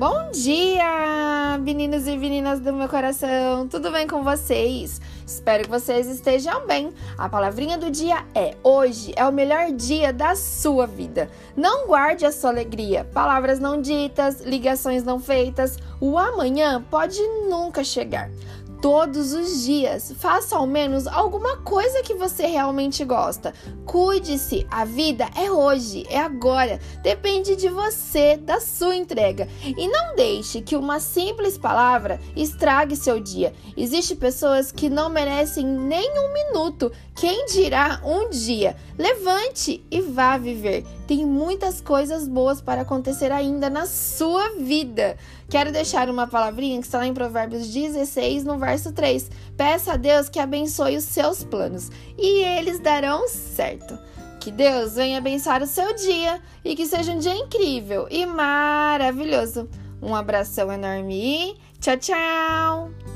Bom dia, meninos e meninas do meu coração. Tudo bem com vocês? Espero que vocês estejam bem. A palavrinha do dia é: hoje é o melhor dia da sua vida. Não guarde a sua alegria. Palavras não ditas, ligações não feitas. O amanhã pode nunca chegar todos os dias. Faça ao menos alguma coisa que você realmente gosta. Cuide-se, a vida é hoje, é agora. Depende de você, da sua entrega. E não deixe que uma simples palavra estrague seu dia. Existem pessoas que não merecem nem um minuto, quem dirá um dia. Levante e vá viver. Tem muitas coisas boas para acontecer ainda na sua vida. Quero deixar uma palavrinha que está lá em Provérbios 16, no verso 3. Peça a Deus que abençoe os seus planos e eles darão certo. Que Deus venha abençoar o seu dia e que seja um dia incrível e maravilhoso. Um abração enorme e tchau, tchau!